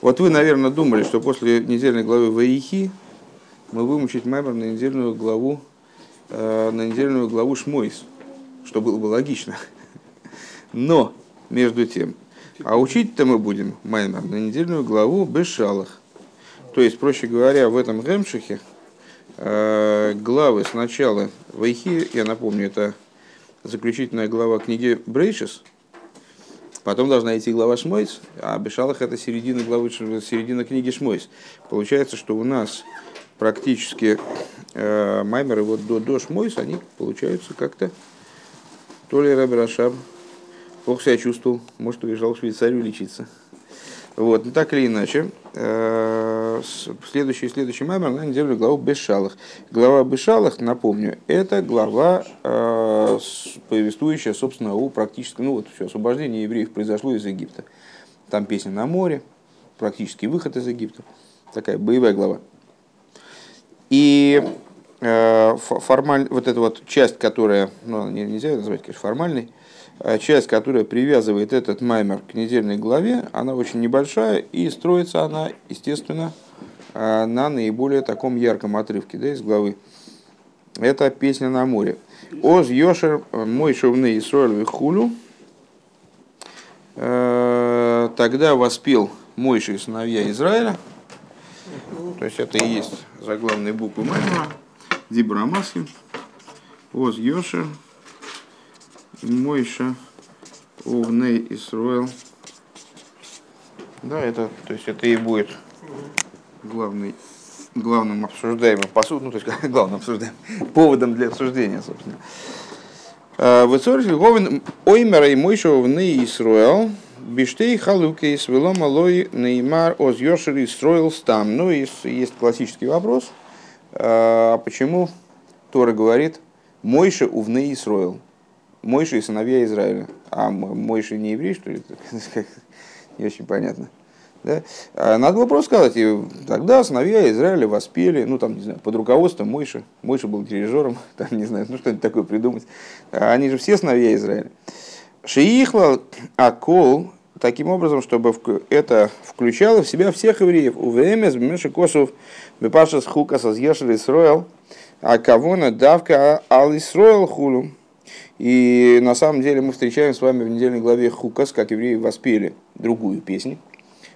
Вот вы, наверное, думали, что после недельной главы Ваихи мы будем учить Маймер на недельную главу, э, на недельную главу Шмойс, что было бы логично. Но, между тем, а учить-то мы будем Маймер на недельную главу Бешалах. То есть, проще говоря, в этом Гемшихе э, главы сначала Вайхи, я напомню, это заключительная глава книги Брейшис – Потом должна идти глава Шмойс, а Бешалах это середина главы, середина книги Шмойс. Получается, что у нас практически э, маймеры вот до, до Шмойс, они получаются как-то то ли Раби Рашаб плохо себя чувствовал, может, уезжал в Швейцарию лечиться. Вот, но так или иначе, э, следующий, следующий маймер на неделю главу Бешалах. Глава Бешалах, напомню, это глава, э, повествующая, собственно, о практически, ну вот все, освобождение евреев произошло из Египта. Там песня на море, практически выход из Египта. Такая боевая глава. И э, формаль, вот эта вот часть, которая, ну, нельзя назвать, конечно, формальной, часть, которая привязывает этот маймер к недельной главе, она очень небольшая, и строится она, естественно, а, на наиболее таком ярком отрывке да, из главы. Это песня на море. Оз Йошер мой шовный Исроэль хулю. Э, тогда воспел Мойши сыновья Израиля. То есть это и есть заглавные буквы Маймера. Дибра Маски. Оз Йошер Мойша Увней Исруэл. Да, это, то есть это и будет главный, главным обсуждаемым посуд, ну, то есть главным обсуждаемым поводом для обсуждения, собственно. А, Выцорили Говин Оймера и Мойша Увней Исруэл. Биштей халуки с велом алой неймар оз йошери строил стам. Ну, есть, есть классический вопрос. А почему Тора говорит Мойша увны Исроил? Мойши и сыновья Израиля. А Мойши не еврей, что ли? Не очень понятно. Да? А надо было просто сказать, и тогда сыновья Израиля воспели, ну там, не знаю, под руководством Мойши. Мойши был дирижером, там, не знаю, ну что-нибудь такое придумать. А они же все сыновья Израиля. Шиихла Акол, таким образом, чтобы это включало в себя всех евреев. У ВМС, Бмеши Косов, Бепашас Хукас, Азьешер Исроэл, а кого давка Ал Исроэл Хулу. И на самом деле мы встречаем с вами в недельной главе Хукас, как евреи воспели другую песню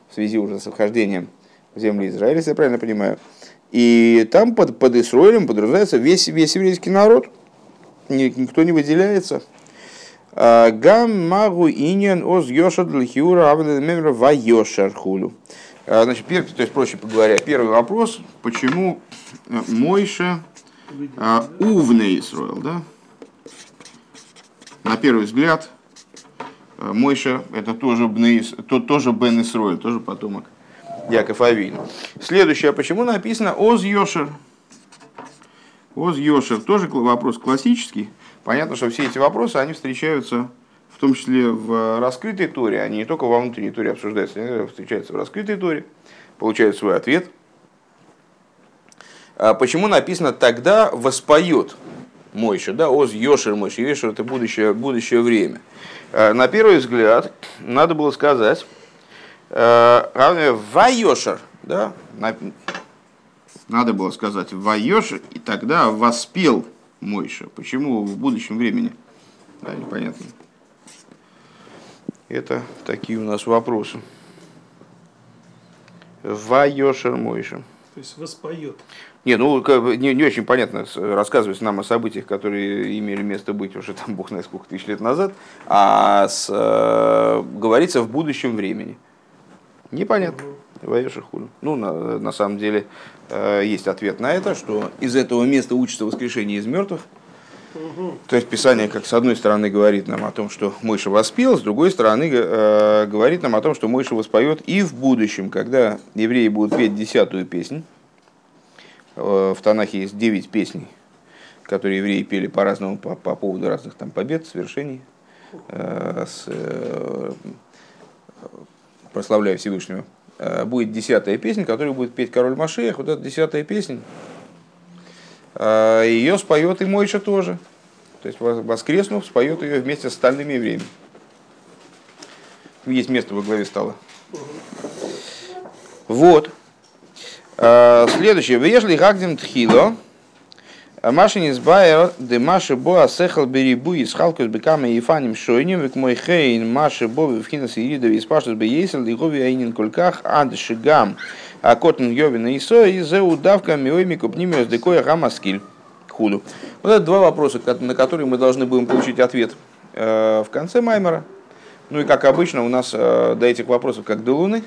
в связи уже с вхождением в землю Израиля, если я правильно понимаю. И там под, под Исроилем подразумевается весь, весь еврейский народ, никто не выделяется. А, Гам магу иньян оз йошад лхиура авдемемра ва йошар хулю. А, значит, первый, то есть, проще говоря, первый вопрос, почему Мойша увный Исроил, да? На первый взгляд, э, Мойша это тоже, Бнеис, то, тоже Бен Исроэль, тоже потомок Яков Авин. Следующее, а почему написано Оз Йошер? Оз Йошер, тоже вопрос классический. Понятно, что все эти вопросы, они встречаются в том числе в раскрытой торе, они не только во внутренней торе обсуждаются, они встречаются в раскрытой торе, получают свой ответ. А почему написано «тогда воспоет»? Мойша, да, Оз Йошер Мойша, Йошер это будущее, будущее время. Э, на первый взгляд, надо было сказать, э, Вайошер, да, надо было сказать Вайошер, и тогда воспел Мойша. Почему в будущем времени? Да, непонятно. Это такие у нас вопросы. Вайошер Мойша. То есть воспоет. Не, ну не, не очень понятно рассказывать нам о событиях, которые имели место быть уже там, бог знает сколько тысяч лет назад, а с, э, говорится в будущем времени. Непонятно. Угу. Ну, на, на самом деле, э, есть ответ на это, что из этого места учится воскрешение из мертвых. Угу. То есть Писание, как с одной стороны, говорит нам о том, что Мойша воспел, с другой стороны, э, говорит нам о том, что Мойша воспоет и в будущем, когда евреи будут петь десятую песнь в Танахе есть 9 песней, которые евреи пели по-разному по, по поводу разных там побед, свершений, э, с, э, прославляя Всевышнего. Э, будет десятая песня, которую будет петь король Машеях. Вот эта десятая песня. Э, ее споет и Мойша тоже. То есть воскреснув, споет ее вместе с остальными евреями. Есть место во главе стола. Вот. Следующее. Вежли гагдим тхило. Машин из Байер, де Маши Боа сехал берибу и схалкус бекама и фаним шойним, век мой хейн Маши Бо вхина сирида и спаштус бы есел, айнин кульках, ад шигам, а котн йовина и со, и зе удавка миойми купнимиос декоя гамаскиль. Худу. Вот это два вопроса, на которые мы должны будем получить ответ в конце Маймера. Ну и как обычно у нас до этих вопросов как до Луны.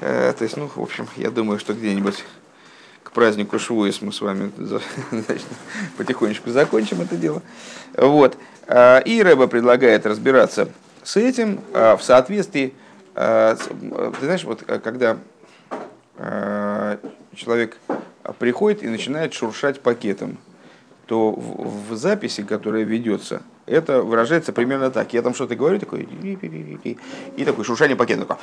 То есть, ну, в общем, я думаю, что где-нибудь празднику Швуис мы с вами значит, потихонечку закончим это дело. Вот. А, и Рэба предлагает разбираться с этим а, в соответствии, а, ты знаешь, вот когда человек приходит и начинает шуршать пакетом, то в, в записи, которая ведется, это выражается примерно так. Я там что-то говорю, такой, и такой шуршание пакета. Такой.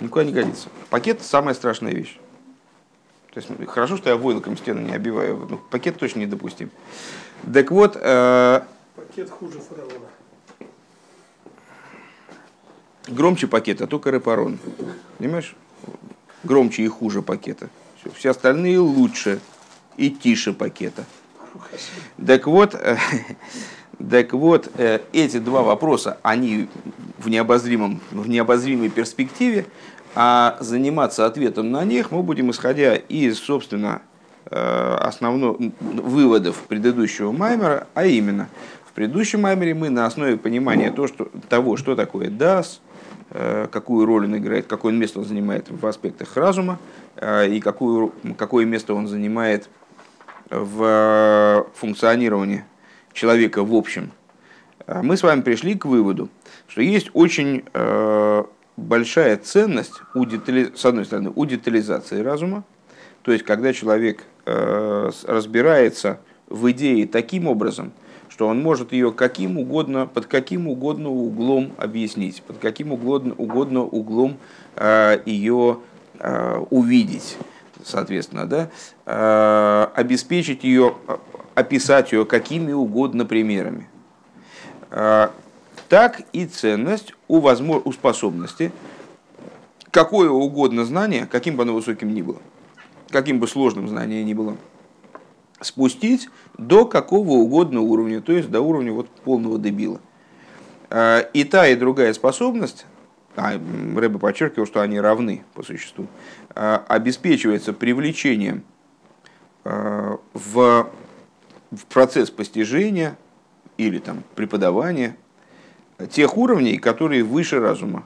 Никуда не годится. Пакет – самая страшная вещь. То есть, хорошо, что я войлоком стену не обиваю. Ну, пакет точно недопустим. Так вот... Э, пакет хуже фараона. Громче пакета, только репарон. Понимаешь? Громче и хуже пакета. Все, все остальные лучше и тише пакета. Так вот, э, так вот, э, эти два вопроса, они в, необозримом, в необозримой перспективе, а заниматься ответом на них мы будем, исходя из, собственно, э, основных выводов предыдущего Маймера, а именно, в предыдущем Маймере мы на основе понимания то, что, того, что такое DAS, какую роль он играет, какое место он занимает в аспектах разума, и какую, какое место он занимает в функционировании человека в общем, а мы с вами пришли к выводу, что есть очень э, большая ценность, у детали... с одной стороны, у детализации разума, то есть когда человек э, разбирается в идее таким образом, что он может ее каким угодно, под каким угодно углом объяснить, под каким угодно, угодно углом э, ее увидеть, соответственно, да, обеспечить ее описать ее какими угодно примерами. А, так и ценность у, возможно, у способности какое угодно знание, каким бы оно высоким ни было, каким бы сложным знание ни было, спустить до какого угодно уровня, то есть до уровня вот полного дебила. А, и та, и другая способность, а Рэбе подчеркивал, что они равны по существу, а, обеспечивается привлечением в в процесс постижения или там, преподавания тех уровней, которые выше разума.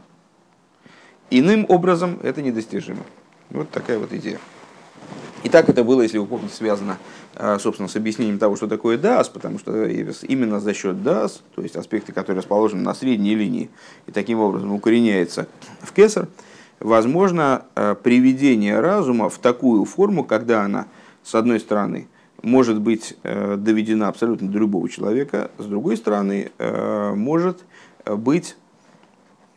Иным образом это недостижимо. Вот такая вот идея. И так это было, если вы помните, связано, а, собственно, с объяснением того, что такое DAS, потому что именно за счет DAS, то есть аспекты, которые расположены на средней линии, и таким образом укореняется в кесар, возможно а, приведение разума в такую форму, когда она, с одной стороны, может быть э, доведена абсолютно до любого человека, с другой стороны, э, может быть,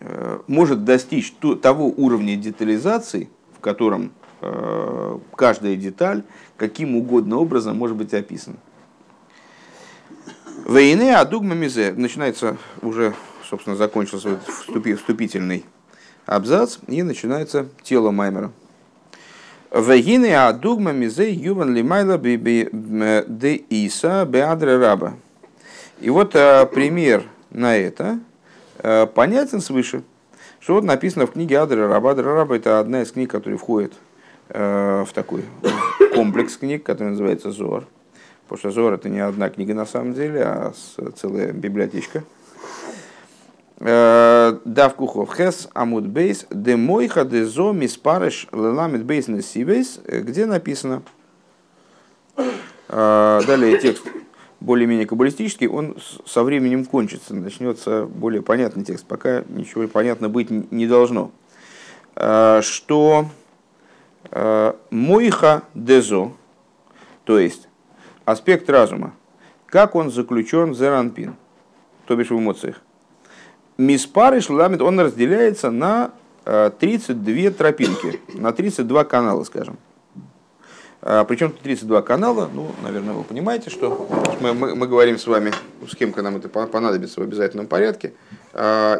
э, может достичь того уровня детализации, в котором каждая деталь каким угодно образом может быть описана. Войны адугма мизе начинается уже, собственно, закончился вступительный абзац и начинается тело Маймера. Вегины адугма мизе юван лимайла де иса беадре раба. И вот а, пример на это понятен свыше. Что вот написано в книге Адре Раба. Адре Раба это одна из книг, которая входит в такой комплекс книг, который называется Зор. Потому что Зор это не одна книга на самом деле, а целая библиотечка. Э, Дав кухов хес амуд бейс де мойха де зо миспарыш леламит бейс на сибейс, э, где написано. Э, далее текст более-менее каббалистический, он со временем кончится, начнется более понятный текст, пока ничего понятно быть не должно. Что мойха дезо, то есть аспект разума, как он заключен в зеранпин, то бишь в эмоциях. Миспары шламит, он разделяется на 32 э, тропинки, на 32 канала, скажем. Причем 32 канала, ну, наверное, вы понимаете, что мы, мы, мы говорим с вами, с кем нам это понадобится в обязательном порядке.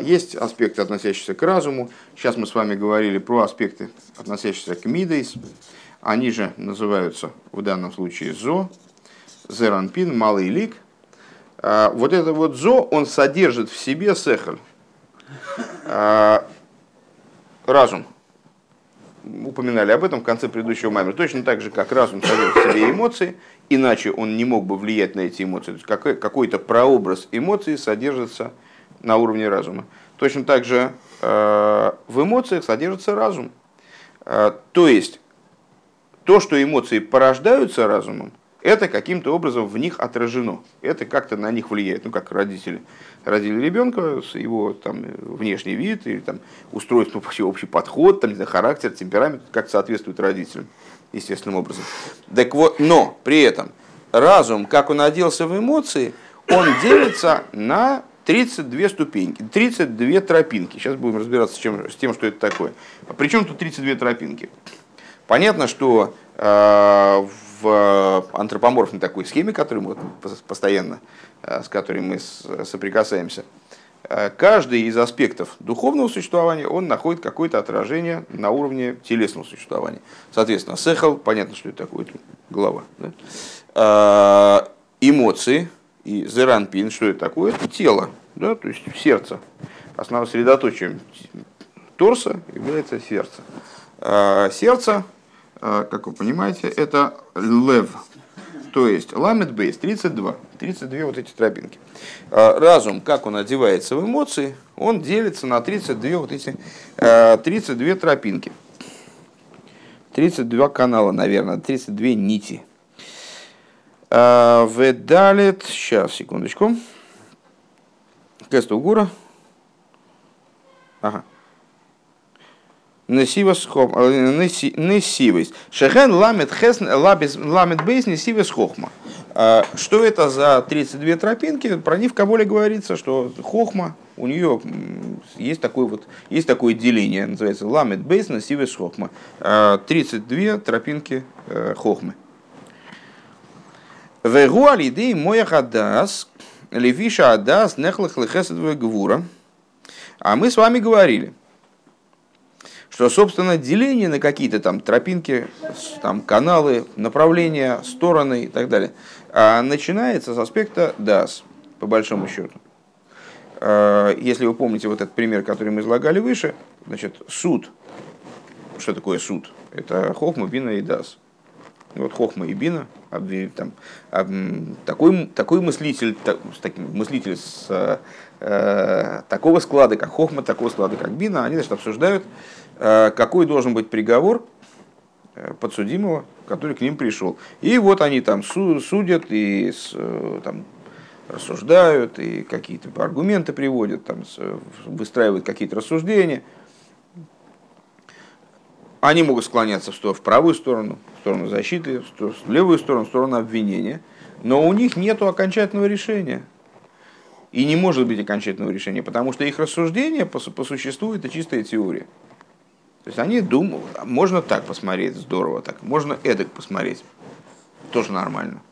Есть аспекты, относящиеся к разуму. Сейчас мы с вами говорили про аспекты, относящиеся к мидейс. Они же называются в данном случае зо, зеранпин, малый лик. Вот это вот зо, он содержит в себе сехаль, разум упоминали об этом в конце предыдущего маймера. Точно так же, как разум содержит в себе эмоции, иначе он не мог бы влиять на эти эмоции. То есть какой-то прообраз эмоций содержится на уровне разума. Точно так же э, в эмоциях содержится разум. Э, то есть то, что эмоции порождаются разумом, это каким-то образом в них отражено. Это как-то на них влияет. Ну, как родители родили ребенка, его там, внешний вид или там, устройство, вообще общий подход, там, знаю, характер, темперамент, как соответствует родителям, естественным образом. Так вот, но при этом разум, как он оделся в эмоции, он делится на 32 ступеньки, 32 тропинки. Сейчас будем разбираться с, чем, с тем, что это такое. Причем тут 32 тропинки? Понятно, что э, в антропоморфной такой схеме, которую мы постоянно, э, с которой мы соприкасаемся, э, каждый из аспектов духовного существования, он находит какое-то отражение на уровне телесного существования. Соответственно, сехал, понятно, что это такое, голова. Да? Э, эмоции и зеранпин, что это такое? Это тело, да? то есть сердце. Основным средоточием торса является сердце. Сердце как вы понимаете, это лев. То есть ламет бейс 32. 32 вот эти тропинки. А, разум, как он одевается в эмоции, он делится на 32 вот эти 32 а, тропинки. 32 канала, наверное, 32 нити. Ведалит, сейчас, секундочку. Кестугура. Ага. Э, несивас. Шехен ламет хесн ламет бейс несивас хохма. А, что это за 32 тропинки? Про них в Кабуле говорится, что хохма, у нее есть такое, вот, есть такое деление, называется ламет бейс несивас хохма. 32 а, тропинки э, хохмы. Вегу алидей моя хадас, левиша адас нехлых лехесет гвура. А мы с вами говорили – что, собственно, деление на какие-то там тропинки, там, каналы, направления, стороны и так далее, а начинается с аспекта DAS, по большому счету. А, если вы помните вот этот пример, который мы излагали выше, значит, суд. Что такое суд? Это хохма, бина и дас. Вот хохма и бина, там, такой, такой мыслитель, так, мыслитель с э, такого склада, как хохма, такого склада, как бина, они значит, обсуждают какой должен быть приговор э, подсудимого, который к ним пришел. И вот они там судят и э, там, рассуждают, и какие-то аргументы приводят, там, выстраивают какие-то рассуждения. Они могут склоняться в правую сторону, в сторону защиты, в левую сторону, в сторону обвинения, но у них нет окончательного решения. И не может быть окончательного решения, потому что их рассуждение по существу это чистая теория. То есть они думают, можно так посмотреть, здорово так, можно эдак посмотреть, тоже нормально.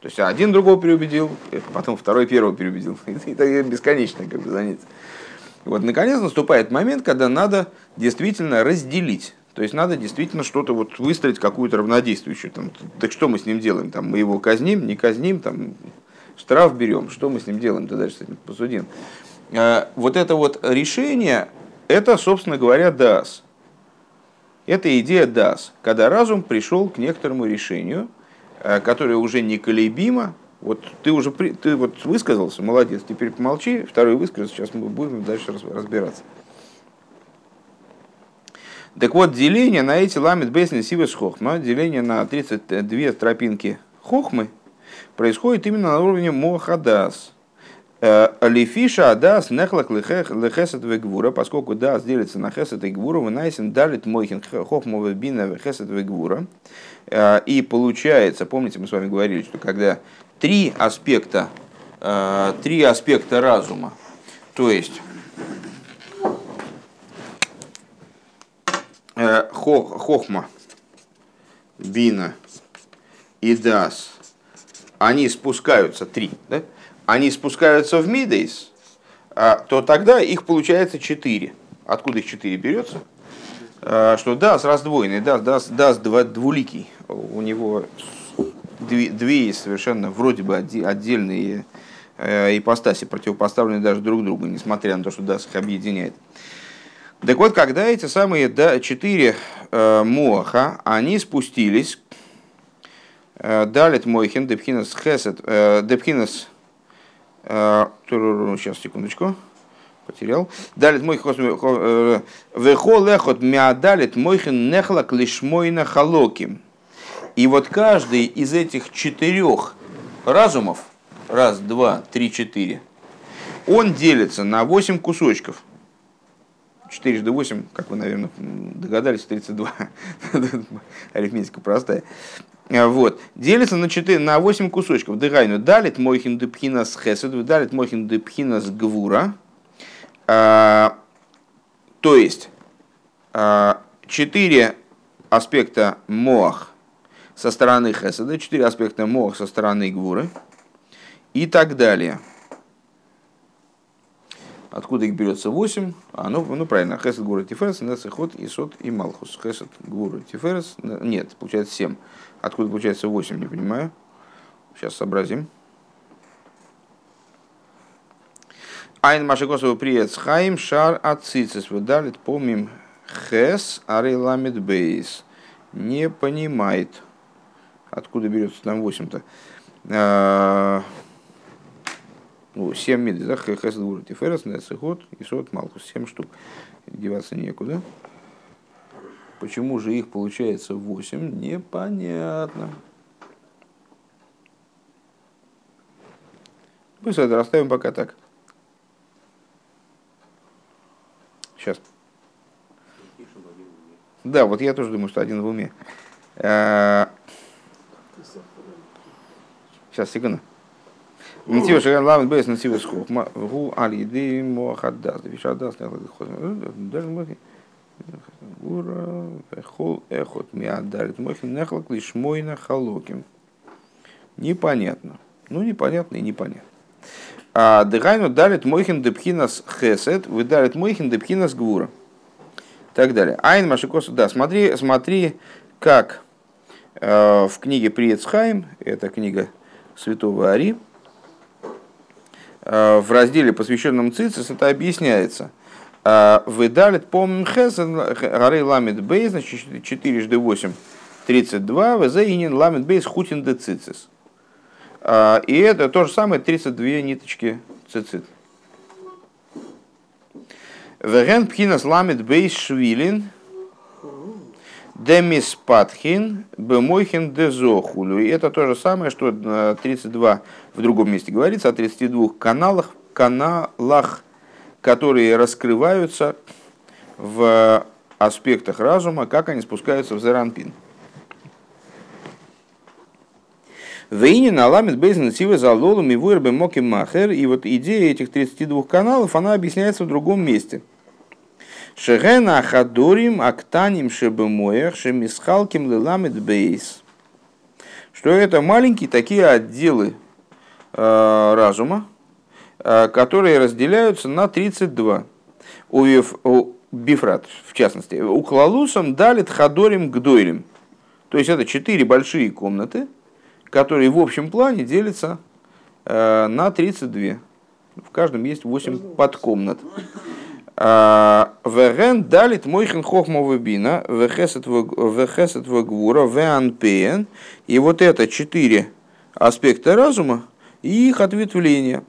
То есть один другого переубедил, потом второй первого переубедил. И бесконечно как бы занятие. Вот, наконец наступает момент, когда надо действительно разделить. То есть надо действительно что-то вот выстроить, какую-то равнодействующую. Там, так что мы с ним делаем? Там, мы его казним, не казним, там, штраф берем. Что мы с ним делаем? Ты дальше с этим посудим. А, вот это вот решение, это, собственно говоря, даст. Это идея дас, когда разум пришел к некоторому решению, э, которое уже неколебимо. Вот ты уже ты вот высказался, молодец, теперь помолчи, второй высказ, сейчас мы будем дальше разбираться. Так вот, деление на эти ламит бейсни сивес хохма, деление на 32 тропинки хохмы, происходит именно на уровне мохадас. Э, Лифиша адас нехлах лехесет вегвура, поскольку дас делится на хесет и гвура, вынайсен далит мойхин хохмова бина хесет вегвура. Э, и получается, помните, мы с вами говорили, что когда три аспекта, э, три аспекта разума, то есть хохма, бина и дас, они спускаются, три, да? Они спускаются в мидейс, а, то тогда их получается четыре. Откуда их четыре берется? А, что дас раздвоенный, дас, дас, дас двуликий. У него две, две совершенно вроде бы отдельные э, ипостаси, противопоставленные даже друг другу, несмотря на то, что дас их объединяет. Так вот, когда эти самые да, четыре э, моха, они спустились, э, далит мойхин, депхинас хесет, депхинас, сейчас, секундочку, потерял. Далит мой э, вехо лехот миадалит мойхин нехлак лишь мойна халоким. И вот каждый из этих четырех разумов, раз, два, три, четыре, он делится на восемь кусочков – 4 до 8, как вы, наверное, догадались, 32. Арифметика простая. Вот. Делится на, 4, на 8 кусочков. Дыгайну далит мойхин депхинас хесед, далит мойхин депхинас гвура. А, то есть, а, 4 аспекта моах со стороны хеседа, 4 аспекта моах со стороны гвуры и так далее. Откуда их берется 8? А, ну, ну правильно, Хесед, Гура, Тиферес, Нецехот, Исот и Малхус. Хесед, Гура, Тиферес, нет, получается 7. Откуда получается 8, не понимаю. Сейчас сообразим. Айн Машикосова привет Хаим Шар Ацицис выдалит помим Хес Ариламид Бейс. Не понимает. Откуда берется там 8-то? Ну, 7 мидс, да, хэс двур тиферес, нецехот, и сот малкус, 7 штук. Деваться некуда. Почему же их получается 8, непонятно. Пусть это расставим пока так. Сейчас. Да, вот я тоже думаю, что один в уме. Сейчас, секунду. Нитива шаган ламет бейс нитива. Гу мохадас. Вишадас даже мохи. Гура эхол эхот миадарит мохи нехлак лишь мойна халоким. Непонятно. Ну, непонятно и непонятно. А дыхайну дарит мойхин депхинас хесет, вы дарит мойхин депхинас гвура. Так далее. Айн Машикосу, да, смотри, смотри, как э, в книге Приецхайм, это книга святого Ари, Э, в разделе, посвященном Цицис, это объясняется. Э, Выдалит помним хесен, гары ламит бейс, значит 4 жды 8, 32, везеинин ламит бейс хутин де цицис. Э, и это то же самое 32 ниточки цицит. Веген пхинас ламит бейс швилин, Демис Патхин, Бемойхин Дезохулю. И это то же самое, что 32 в другом месте говорится, о 32 каналах, каналах, которые раскрываются в аспектах разума, как они спускаются в Зеранпин. Вейнин аламит бейзен сивы за лолом и вырбе моки махер. И вот идея этих 32 каналов, она объясняется в другом месте – Шегена Ахадурим Актаним Шебемоях Шемисхалким Леламед Бейс. Что это маленькие такие отделы э, разума, которые разделяются на 32. У, у Бифрат, в частности, у Клалусом далит Хадорим Гдойрим. То есть это четыре большие комнаты, которые в общем плане делятся э, на 32. В каждом есть 8 подкомнат. А, Веген далит мойхен хохмова бина, вехесет вегвура, веанпеен. И вот это четыре аспекта разума и их ответвления.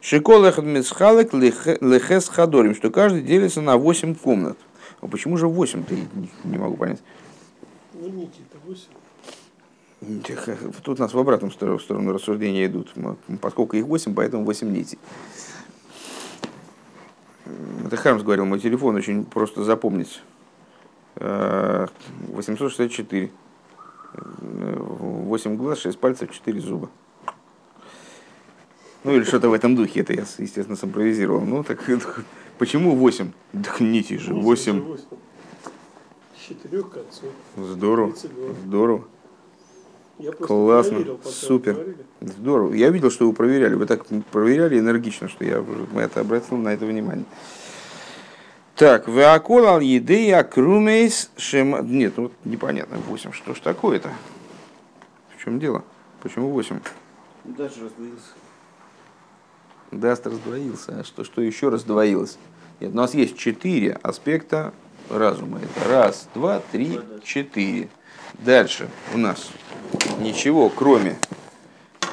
Шикол эхад мисхалек лехес хадорим, что каждый делится на восемь комнат. А почему же восемь? Ты не могу понять. Ну, Тут у нас в обратном сторону рассуждения идут. Поскольку их восемь, поэтому восемь нитей. Это Хармс говорил, мой телефон очень просто запомнить. 864. Э, 8 глаз, 6 пальцев, 4 зуба. Ну или что-то в этом духе. Это я, естественно, симпровизировал. Ну так почему 8? Да нити же, 8. Четырех концов. Здорово. Здорово. Классно, проверил, супер, здорово. Я видел, что вы проверяли, вы так проверяли энергично, что я это обратил на это внимание. Так, Веакол едея крумейс шем... Нет, ну непонятно, 8. Что ж такое-то? В чем дело? Почему 8? Даас раздвоился. Даас раздвоился. А что, что еще раздвоилось? Нет, у нас есть четыре аспекта разума. Это раз, два, три, четыре. Дальше у нас ничего, кроме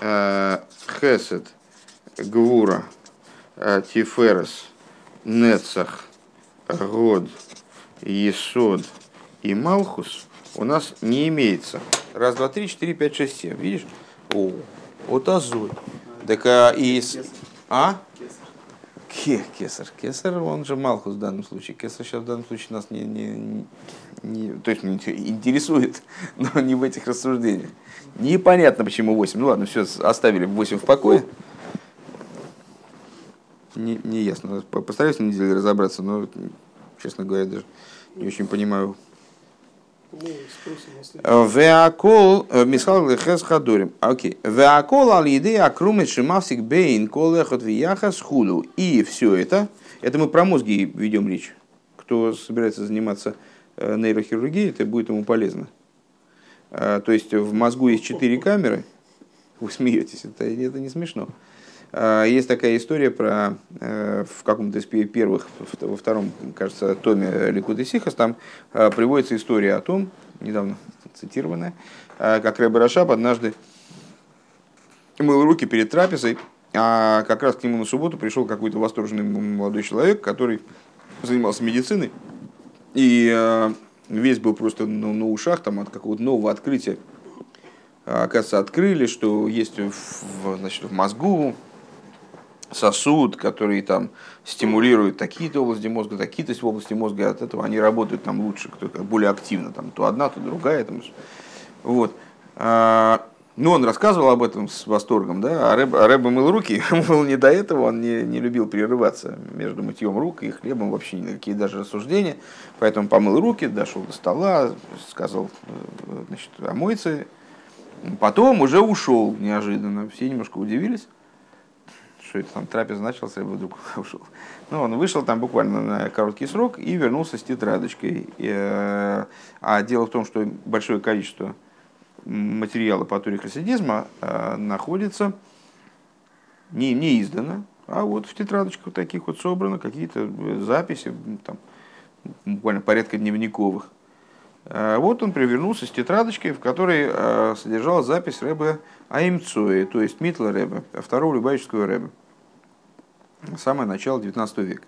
э, Хесед, Гвура, э, Тиферес, Нецах, Год, Есод и Малхус у нас не имеется. Раз, два, три, четыре, пять, шесть, семь. Видишь? О, вот азой. Так а из... А? Ке, кесар. Кесар, он же Малхус в данном случае. Кесар сейчас в данном случае нас не, не, не, то есть интересует, но не в этих рассуждениях. Непонятно, почему 8. Ну ладно, все, оставили 8 в покое. Не, не ясно. Постараюсь на неделю разобраться, но, честно говоря, даже не очень понимаю. Веакол, э, Мисхал Лехес Хадорим. Окей. Веакол ал еды акрумы шимавсик бейн колехот вияхас худу. И все это, это мы про мозги ведем речь. Кто собирается заниматься э, нейрохирургией, это будет ему полезно. А, то есть в мозгу есть четыре камеры. Вы смеетесь, это, это не смешно. А, есть такая история про э, в каком-то из первых, во втором, кажется, томе Ликут и Сихас, там а, приводится история о том, недавно цитированная, как Рэбе Рашаб однажды мыл руки перед трапезой, а как раз к нему на субботу пришел какой-то восторженный молодой человек, который занимался медициной, и весь был просто на, на ушах там, от какого-то нового открытия. Оказывается, открыли, что есть в, значит, в мозгу сосуд, который там стимулирует такие-то области мозга, такие-то области мозга, от этого они работают там лучше, кто более активно, там то одна, то другая. Там, вот. А, ну, он рассказывал об этом с восторгом, да, а Рэб, а Рэб мыл руки, ему было не до этого, он не, не любил прерываться между мытьем рук и хлебом, вообще никакие даже рассуждения, поэтому помыл руки, дошел до стола, сказал, э, значит, омоется, потом уже ушел неожиданно, все немножко удивились, что это там трапез начался, и вдруг ушел. Ну, он вышел там буквально на короткий срок и вернулся с тетрадочкой. И, э, а дело в том, что большое количество материала по туре хасидизма э, находится не, не издано, а вот в тетрадочках таких вот собрано какие-то э, записи, там, буквально порядка дневниковых. Э, вот он привернулся с тетрадочкой, в которой содержалась запись Рэбе Аимцуэ, то есть Митла Рэбе, второго Любавического Рэбе. Самое начало 19 века.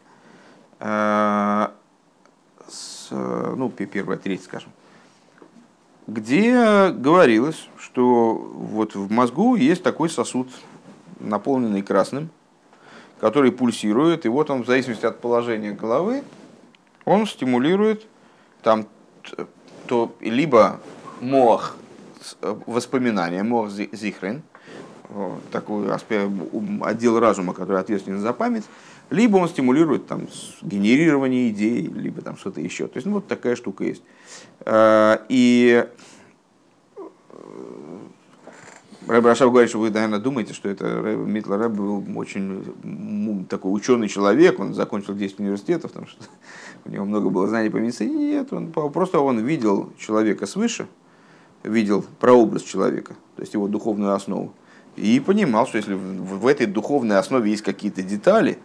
С, ну, первая треть, скажем где говорилось, что вот в мозгу есть такой сосуд, наполненный красным, который пульсирует, и вот он в зависимости от положения головы, он стимулирует там то либо мох воспоминания, мох зихрен, такой отдел разума, который ответственен за память, либо он стимулирует там, генерирование идей, либо там что-то еще. То есть ну, вот такая штука есть. И э, Рэб Рашав говорит, что вы, наверное, думаете, что это Митла Рэб был очень такой ученый человек, он закончил 10 университетов, там, что у него много было знаний по медицине. Нет, он, просто он видел человека свыше, видел прообраз человека, то есть его духовную основу, и понимал, что если в этой духовной основе есть какие-то детали,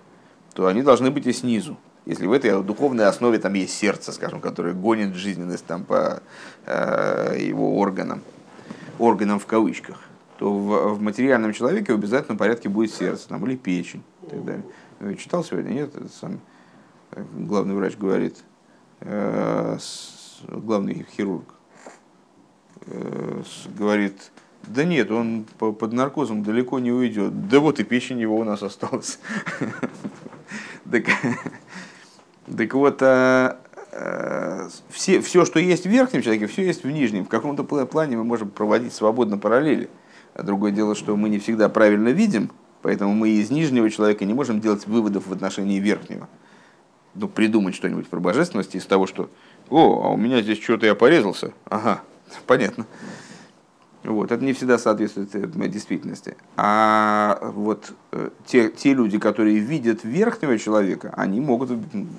то они должны быть и снизу. Если в этой духовной основе там есть сердце, скажем, которое гонит жизненность там по э, его органам, органам в кавычках, то в, в материальном человеке в обязательном порядке будет сердце там, или печень и так далее. Читал сегодня? Нет? Это сам э, главный врач говорит, э, с, главный хирург э, с, говорит, да нет, он под наркозом далеко не уйдет. Да вот и печень его у нас осталась. Так, вот, а, а, все, все, что есть в верхнем человеке, все есть в нижнем. В каком-то плане мы можем проводить свободно параллели. А другое дело, что мы не всегда правильно видим, поэтому мы из нижнего человека не можем делать выводов в отношении верхнего. Ну, придумать что-нибудь про божественность из того, что «О, а у меня здесь что-то я порезался». Ага, понятно. Вот, это не всегда соответствует э, действительности. А вот э, те, те люди, которые видят верхнего человека, они могут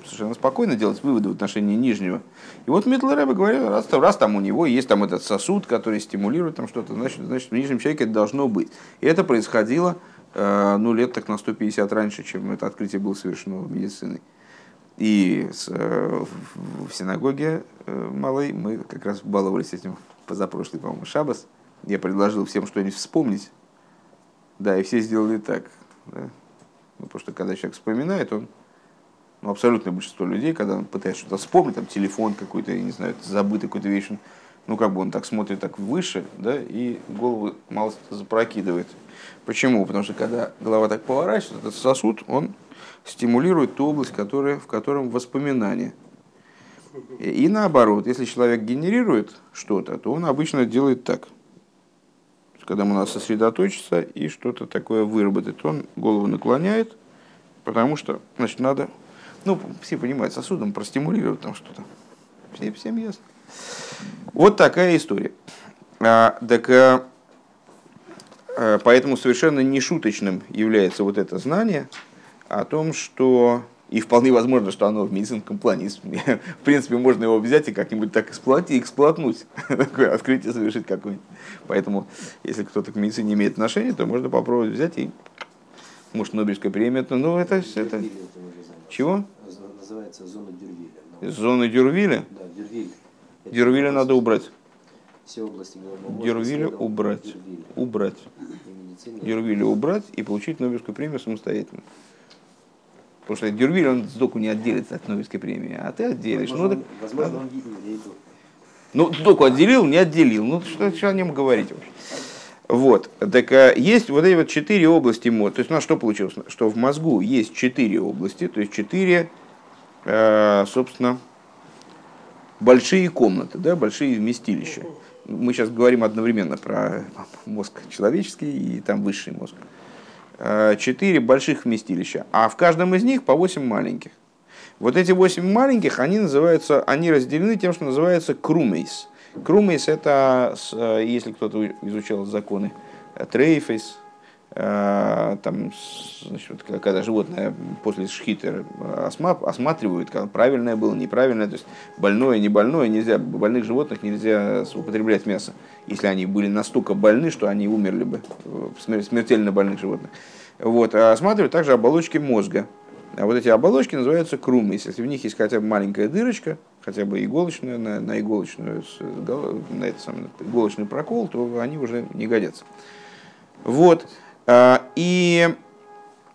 совершенно спокойно делать выводы в отношении нижнего. И вот Митл Рэбе говорил, раз, раз там у него есть там этот сосуд, который стимулирует там что-то, значит, значит в нижнем человеке это должно быть. И это происходило э, ну, лет так на 150 раньше, чем это открытие было совершено медициной. И с, в синагоге малой мы как раз баловались этим позапрошлый, по-моему, шабас – я предложил всем что-нибудь вспомнить, да, и все сделали так. Да. Ну, потому что когда человек вспоминает, он, ну, абсолютное большинство людей, когда он пытается что-то вспомнить, там, телефон какой-то, я не знаю, забытый какой-то вещь, ну, как бы он так смотрит так выше, да, и голову мало запрокидывает. Почему? Потому что когда голова так поворачивается, этот сосуд, он стимулирует ту область, которая, в котором воспоминания. И наоборот, если человек генерирует что-то, то он обычно делает так – когда ему надо сосредоточиться и что-то такое выработать. Он голову наклоняет, потому что, значит, надо, ну, все понимают, сосудом простимулировать там что-то. Все, всем ясно. Вот такая история. А, так, а, поэтому совершенно нешуточным является вот это знание о том, что и вполне возможно, что оно в медицинском плане, в принципе, можно его взять и как-нибудь так эксплуатировать, эксплуатнуть, такое открытие совершить какое-нибудь. Поэтому, если кто-то к медицине имеет отношение, то можно попробовать взять и, может, Нобелевская премия, то, ну, это... это... Чего? Называется зона Дюрвиля. Зона Дюрвиля? Да, Дюрвиль. Дюрвиля надо убрать. Все области головного Дюрвиля убрать. Убрать. Дюрвиля убрать и получить Нобелевскую премию самостоятельно. Потому что Дюрвиль, он сдоку не отделится от Нобелевской премии, а ты отделишь. Возможно, ну, так, возможно он еврей Ну, сдоку отделил, не отделил. Ну, что, что о нем говорить вообще? Вот. Так а, есть вот эти вот четыре области мозга. То есть у нас что получилось? Что в мозгу есть четыре области, то есть четыре, э, собственно, большие комнаты, да, большие вместилища. Мы сейчас говорим одновременно про мозг человеческий и там высший мозг. Э, четыре больших вместилища, а в каждом из них по восемь маленьких. Вот эти восемь маленьких, они называются, они разделены тем, что называется крумейс. Крумейс это, э, если кто-то изучал законы, э, трейфейс, там, значит, когда животное после шхитера осматривают, как правильное было, неправильное, то есть больное, не больное, нельзя, больных животных нельзя употреблять мясо, если они были настолько больны, что они умерли бы, смертельно больных животных. Вот, а осматривают также оболочки мозга. А вот эти оболочки называются крумы. Если в них есть хотя бы маленькая дырочка, хотя бы иголочная, на, на иголочную, на этот самый иголочный прокол, то они уже не годятся. Вот. А, и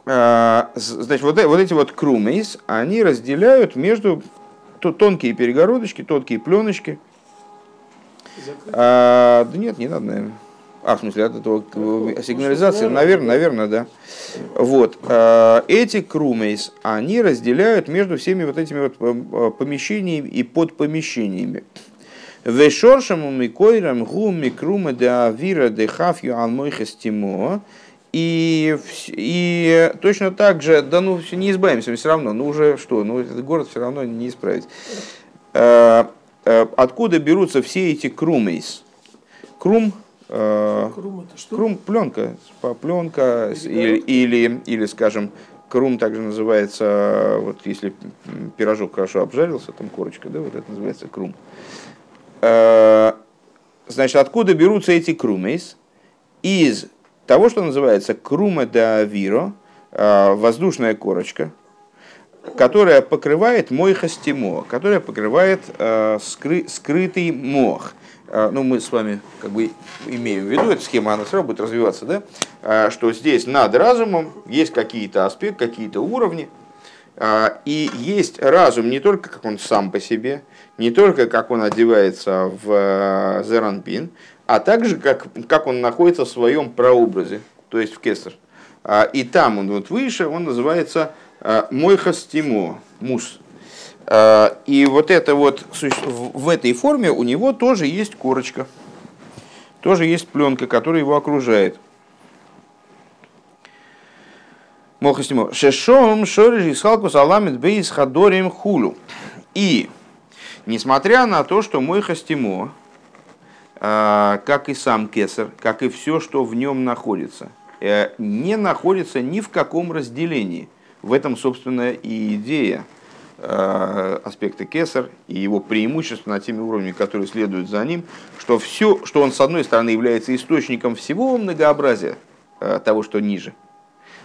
а, значит, вот, вот эти вот крумейс, они разделяют между тонкие перегородочки, тонкие пленочки. А, да нет, не надо, наверное. А, в смысле, от этого сигнализации? Наверное, наверное, да. Вот. Эти крумейс, они разделяют между всеми вот этими вот помещениями и подпомещениями. Вешоршаму микойрам гу микрума де авира де хафью алмойхастимо. И, и точно так же, да ну не избавимся, все равно, ну уже что, ну этот город все равно не исправить. Э, э, откуда берутся все эти крумейс? Крум, э, крум, это что? крум пленка, пленка или, или, или, скажем, крум также называется, вот если пирожок хорошо обжарился, там корочка, да, вот это называется крум. Значит, откуда берутся эти крумейс? Из того, что называется крума де авиро, а, воздушная корочка, которая покрывает мой хастимо, которая покрывает э, скры, скрытый мох. Э, ну, мы с вами как бы имеем в виду, эта схема, она равно будет развиваться, да? Э, что здесь над разумом есть какие-то аспекты, какие-то уровни, э, и есть разум не только как он сам по себе, не только как он одевается в э, Зеранпин, а также как, как он находится в своем прообразе, то есть в Кесар. А, и там он вот выше, он называется а, Мойхастимо, мус. А, и вот это вот в этой форме у него тоже есть корочка, тоже есть пленка, которая его окружает. Мохастимо. Шешом шорежи схалкус аламит бейс хадорим хулу. И, несмотря на то, что мой хастимо, а, как и сам кесар, как и все, что в нем находится, э, не находится ни в каком разделении. В этом, собственно, и идея э, аспекта кесар и его преимущество над теми уровнями, которые следуют за ним, что все, что он с одной стороны является источником всего многообразия э, того, что ниже,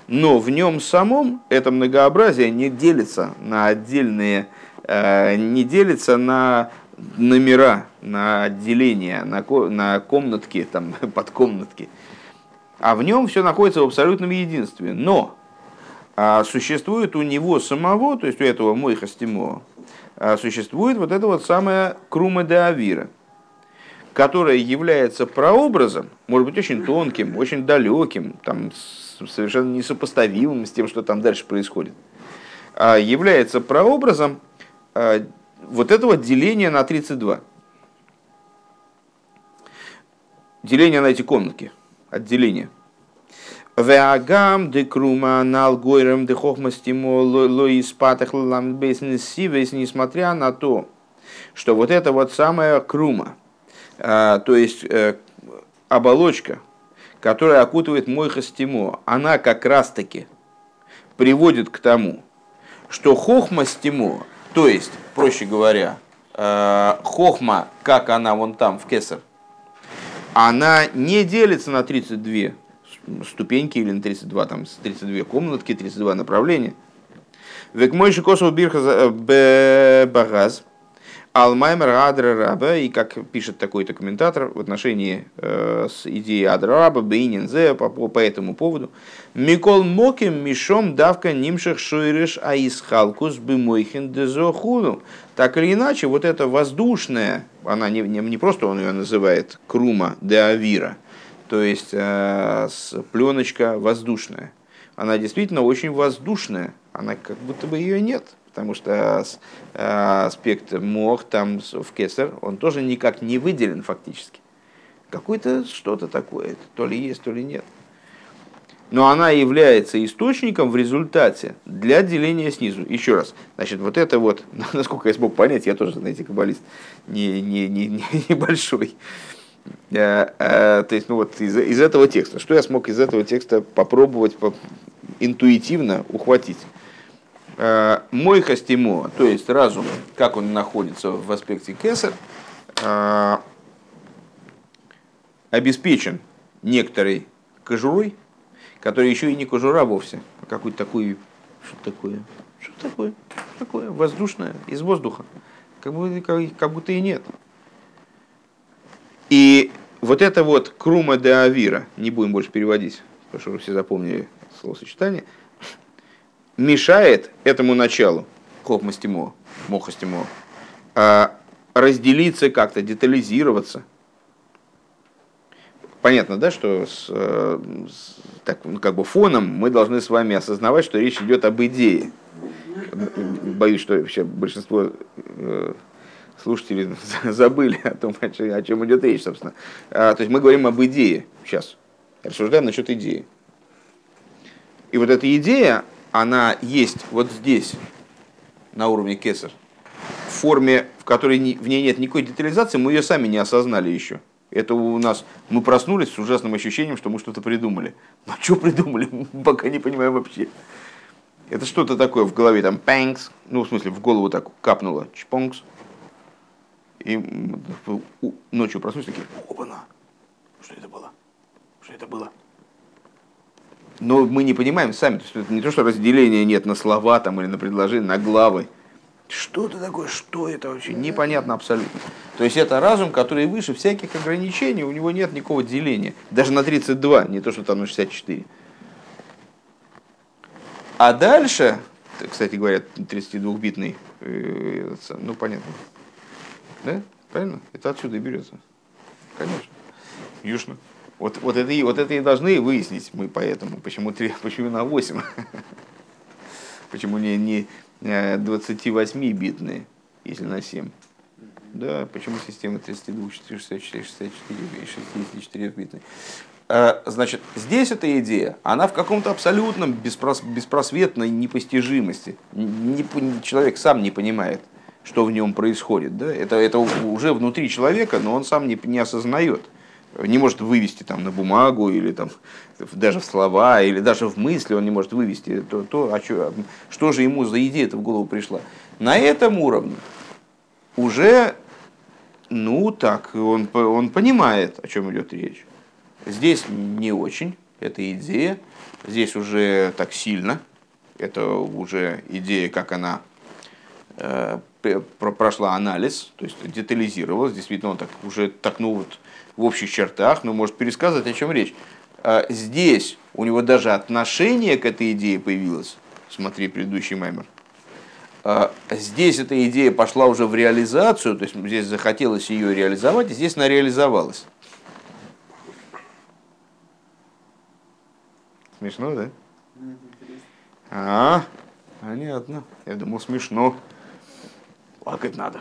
но в нем самом это многообразие не делится на отдельные, не делится на номера, на отделения, на, на комнатки, там, подкомнатки. А в нем все находится в абсолютном единстве. Но а, существует у него самого, то есть у этого Мойха Стимо, а, существует вот это вот самое Крума де Авира, которое является прообразом, может быть, очень тонким, очень далеким, там, совершенно несопоставимым с тем, что там дальше происходит, а является прообразом а, вот этого деления на 32. Деление на эти комнатки. Отделение. Веагам де крума налгойрам де хохмастимо лоис патах несмотря на то, что вот это вот самая крума, а, то есть э, оболочка, которая окутывает мой хастимо, она как раз-таки приводит к тому, что хохмастимо, то есть, проще говоря, э, хохма, как она вон там в кесар, она не делится на 32 ступеньки или на 32, там, 32 комнатки, 32 направления. Век мой косов бирха э, багаз, Алмаймер Адра Раба, и как пишет такой-то комментатор в отношении э, с идеей Адра Раба, Бейнинзе по, по, по этому поводу, Микол Моким Мишом Давка Нимших Шуириш Аисхалкус Бымойхин Дезохуну. Так или иначе, вот эта воздушная, она не, не, не просто он ее называет Крума де Авира, то есть э, пленочка воздушная. Она действительно очень воздушная, она как будто бы ее нет потому что э, аспект мох там в кесар, он тоже никак не выделен фактически. Какое-то что-то такое, то ли есть, то ли нет. Но она является источником в результате для деления снизу. Еще раз, значит, вот это вот, насколько я смог понять, я тоже, знаете, каббалист не, не, не, не, небольшой. А, а, то есть, ну вот из, из этого текста, что я смог из этого текста попробовать по, интуитивно ухватить? Э, мой хастимо, то есть разум, как он находится в аспекте кесар, э, обеспечен некоторой кожурой, которая еще и не кожура вовсе, а какой-то такой, что такое, что такое, что такое, воздушное, из воздуха, как будто, как, будто и нет. И вот это вот крума де авира, не будем больше переводить, потому что все запомнили словосочетание – мешает этому началу, хохмастимо, мохастимо, а, разделиться как-то, детализироваться. Понятно, да, что с, э, с так, ну, как бы фоном мы должны с вами осознавать, что речь идет об идее. Боюсь, что вообще большинство э, слушателей забыли о том, о чем идет речь, собственно. А, то есть мы говорим об идее сейчас. Рассуждаем насчет идеи. И вот эта идея, она есть вот здесь, на уровне кесар, в форме, в которой в ней нет никакой детализации, мы ее сами не осознали еще. Это у нас, мы проснулись с ужасным ощущением, что мы что-то придумали. Но что придумали, мы пока не понимаем вообще. Это что-то такое в голове, там, пэнкс, ну, в смысле, в голову так капнуло, чпонкс. И ночью проснулись такие, оба-на, что это было? Что это было? Но мы не понимаем сами. То есть это не то, что разделения нет на слова там, или на предложения, на главы. Что это такое? Что это вообще? Непонятно абсолютно. То есть это разум, который выше всяких ограничений, у него нет никакого деления. Даже на 32, не то, что там на 64. А дальше, кстати говоря, 32-битный, э, ну понятно. Да? Правильно? Это отсюда и берется. Конечно. Южно. Вот, вот, это, и, вот это и должны выяснить мы поэтому, почему, 3, почему на 8, почему не, не 28-битные, если на 7. Да, почему система 32, 64, 64 и 64-битной. А, значит, здесь эта идея, она в каком-то абсолютном беспрос, беспросветной непостижимости. Не, человек сам не понимает, что в нем происходит. Да? Это, это уже внутри человека, но он сам не, не осознает. Не может вывести там, на бумагу или там, даже в слова, или даже в мысли он не может вывести то, то а что, что же ему за идея это в голову пришла. На этом уровне уже, ну так, он, он понимает, о чем идет речь. Здесь не очень, эта идея, здесь уже так сильно, это уже идея, как она э, прошла анализ, то есть детализировалась, действительно, он так уже так, ну вот, в общих чертах, но может пересказывать, о чем речь. А здесь у него даже отношение к этой идее появилось, смотри предыдущий маймер. А здесь эта идея пошла уже в реализацию, то есть здесь захотелось ее реализовать, и здесь она реализовалась. Смешно, да? А, понятно. Я думал, смешно. Плакать надо.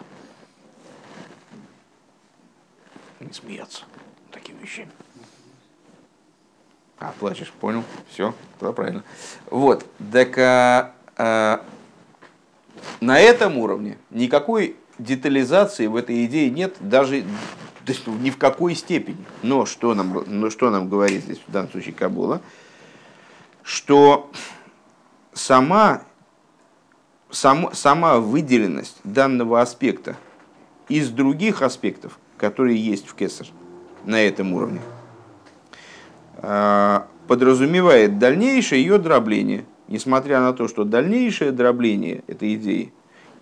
Не смеяться такими вещами. А, плачешь, понял. Все, тогда правильно. Вот, так а, а, на этом уровне никакой детализации в этой идее нет, даже ни в какой степени. Но что нам, но что нам говорит здесь в данном случае Кабула? Что сама, сам, сама выделенность данного аспекта из других аспектов, которые есть в Кесар на этом уровне, а, подразумевает дальнейшее ее дробление, несмотря на то, что дальнейшее дробление этой идеи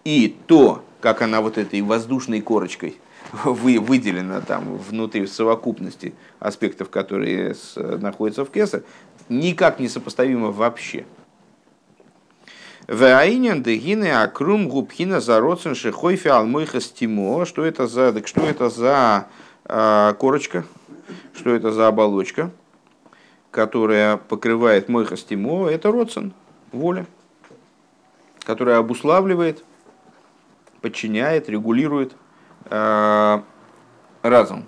и то, как она вот этой воздушной корочкой вы, выделена там внутри в совокупности аспектов, которые с, находятся в Кесар, никак не сопоставимо вообще. Ваинен дегины акрум губхина за родсен шихойфи алмойха стимо. Что это за, так что это за э, корочка? Что это за оболочка, которая покрывает мойха стимо? Это родсен, воля, которая обуславливает, подчиняет, регулирует э, разум.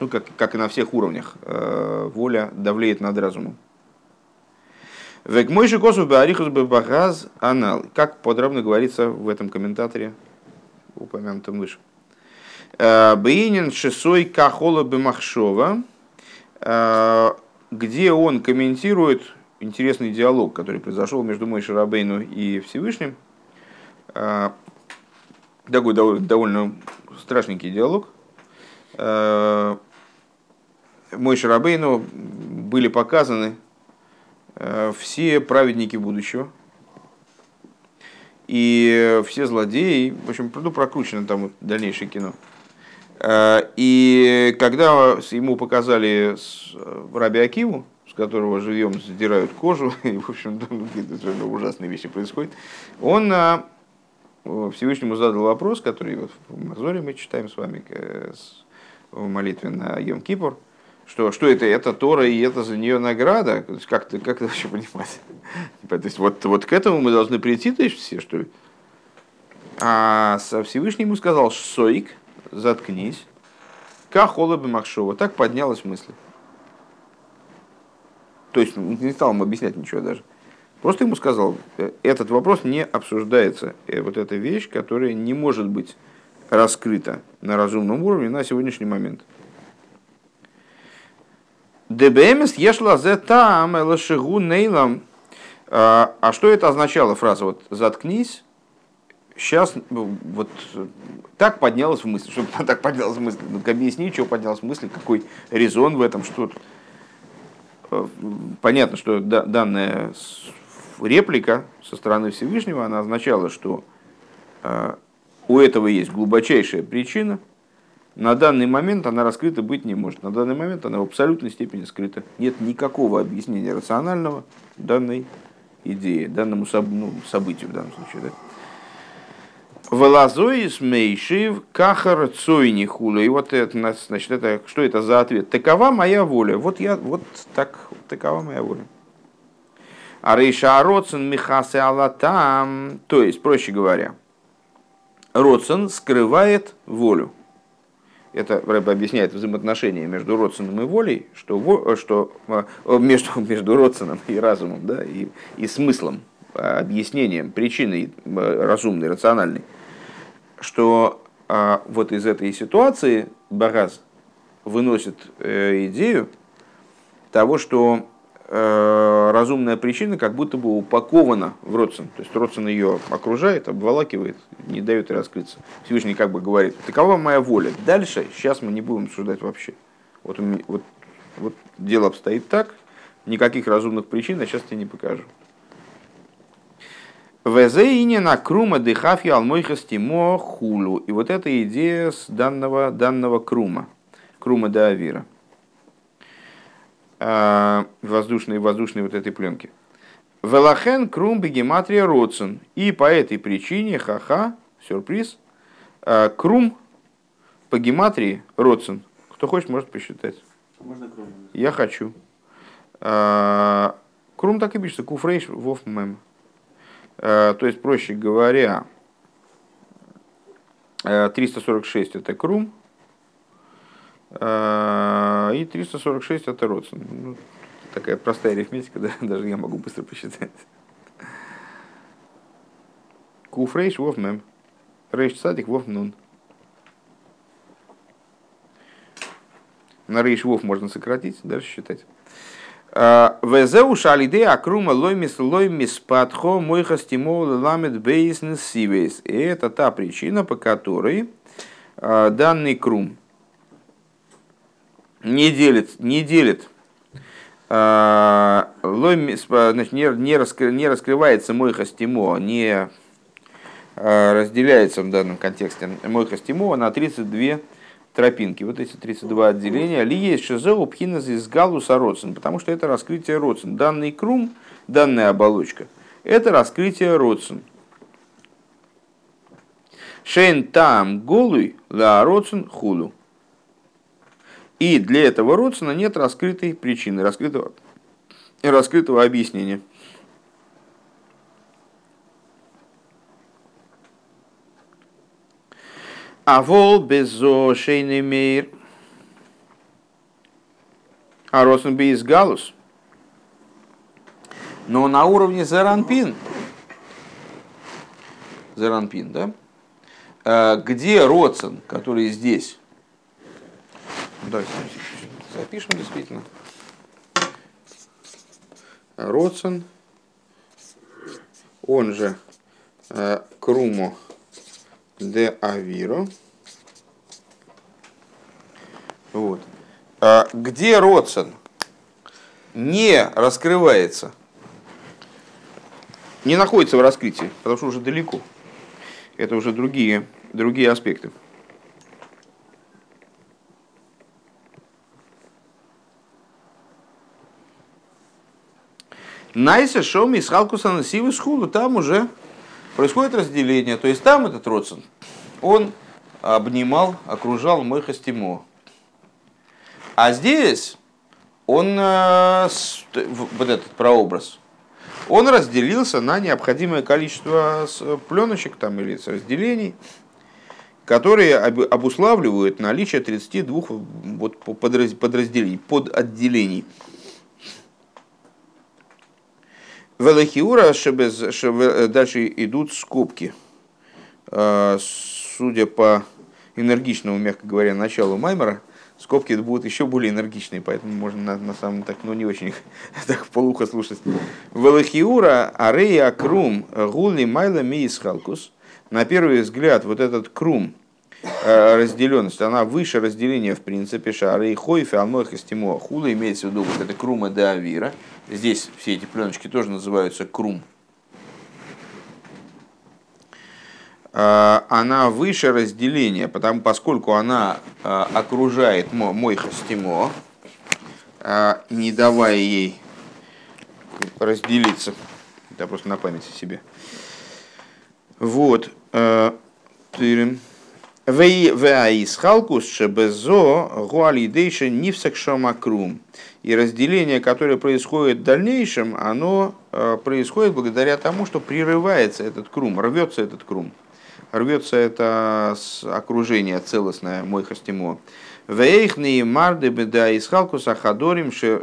Ну, как, как и на всех уровнях. Э, воля давлеет над разумом. Век мой же косу баарихус багаз анал. Как подробно говорится в этом комментаторе, упомянутом выше. Э, Бейнин шесой кахола бемахшова, э, где он комментирует интересный диалог, который произошел между мой Шарабейну и Всевышним. Э, такой довольно страшненький диалог. Мой Шарабейну были показаны все праведники будущего. И все злодеи, в общем, ну, прокручено там дальнейшее кино. Э, и когда ему показали э, Раби Акиву, с которого живем, задирают кожу, и, в общем, какие-то ужасные вещи происходят, он Всевышнему задал вопрос, который вот в Мазоре мы читаем с вами в молитве на Йом-Кипур – что, что это, это Тора, и это за нее награда. Как, как это вообще понимать? То есть вот, вот к этому мы должны прийти, то есть все, что ли? А со Всевышнему сказал, Соик, заткнись. Кахола бы Махшова. Так поднялась мысль. То есть не стал ему объяснять ничего даже. Просто ему сказал, «Э, этот вопрос не обсуждается. Вот эта вещь, которая не может быть раскрыта на разумном уровне на сегодняшний момент. ДБМС ешла зе там элашигу нейлам. А, а что это означало фраза вот заткнись? Сейчас ну, вот так поднялась в мысли, что так поднялась в мысли. Ну, объясни, что поднялась в мысли, какой резон в этом, что э, понятно, что данная реплика со стороны Всевышнего, она означала, что э, у этого есть глубочайшая причина, на данный момент она раскрыта быть не может. На данный момент она в абсолютной степени скрыта. Нет никакого объяснения рационального данной идеи, данному ну, событию в данном случае. Да? Велазоис мейшив кахар цойни хула. И вот это, значит, это, что это за ответ? Такова моя воля. Вот я, вот так, такова моя воля. А рейша роцен михасе алатам. То есть, проще говоря, Роцен скрывает волю это Рэб объясняет взаимоотношения между родственным и волей, что, что э, между, между родственным и разумом, да, и, и смыслом, э, объяснением, причиной э, разумной, рациональной. что а, вот из этой ситуации Бараз выносит э, идею того, что разумная причина как будто бы упакована в Родсон. То есть Родсон ее окружает, обволакивает, не дает раскрыться. Всевышний как бы говорит, такова моя воля. Дальше, сейчас мы не будем обсуждать вообще. Вот, вот, вот дело обстоит так, никаких разумных причин я сейчас тебе не покажу. Везеине на крума дыхафи алмойхастимо хулу. И вот эта идея с данного, данного крума, крума до авира, воздушной, воздушной вот этой пленки. Велахен крум бегематрия родсен. И по этой причине, ха-ха, сюрприз, а, крум по гематрии родсен. Кто хочет, может посчитать. Можно крум? Я хочу. А, крум так и пишется, куфрейш вов мем. То есть, проще говоря, 346 это крум, и 346 это родствен. Ну, такая простая арифметика, да, даже я могу быстро посчитать. Куф рейш вов мем. Рейш садик вов нун. На рейш вов можно сократить, дальше считать. Везеу шалиде акрума лоймис лоймис падхо мойха стимол ламет бейснес сивейс. И это та причина, по которой а, данный крум не делит, не делит а, значит, не, не, раскры, не раскрывается мойха стимо, не а, разделяется в данном контексте мойха стимо на 32 тропинки, вот эти 32 отделения, ли есть шизеу пхиназ из галуса родсен, потому что это раскрытие родсен. Данный крум, данная оболочка, это раскрытие родсен. Шейн там голуй ла родсен хулу. И для этого родсена нет раскрытой причины, раскрытого, раскрытого объяснения. А вол безо шейный. А росен из галус. Но на уровне заранпин, заранпин, да, э, где родсен, который здесь, давайте запишем действительно, родсен, он же э, Крумо де Авиро. Вот. А где Родсон не раскрывается, не находится в раскрытии, потому что уже далеко. Это уже другие, другие аспекты. Найса шоми с халкуса на сивы там уже происходит разделение. То есть там этот родствен, он обнимал, окружал мой хастимо. А здесь он, э, вот этот прообраз, он разделился на необходимое количество пленочек там, или разделений, которые обуславливают наличие 32 вот, подразделений, подотделений. Велахиура, дальше идут скобки. Судя по энергичному, мягко говоря, началу Маймера, скобки будут еще более энергичные, поэтому можно на, на самом так, ну не очень так полухо слушать. Велахиура, арея крум, гули майла миисхалкус. На первый взгляд, вот этот крум, разделенность, она выше разделения в принципе, шары и хойфи, алмойха стимо хула, имеется в виду вот это крума де авира, Здесь все эти пленочки тоже называются крум. А, она выше разделения, потому, поскольку она а, окружает мой хастимо, а, не давая ей разделиться. Это просто на память себе. Вот. Тырим. Веаисхалкус шебезо гуалидейша нивсакшамакрум. И разделение, которое происходит в дальнейшем, оно э, происходит благодаря тому, что прерывается этот крум, рвется этот крум. Рвется это окружение целостное, мой хастимо. Вейхни марды беда исхалкус ахадорим ше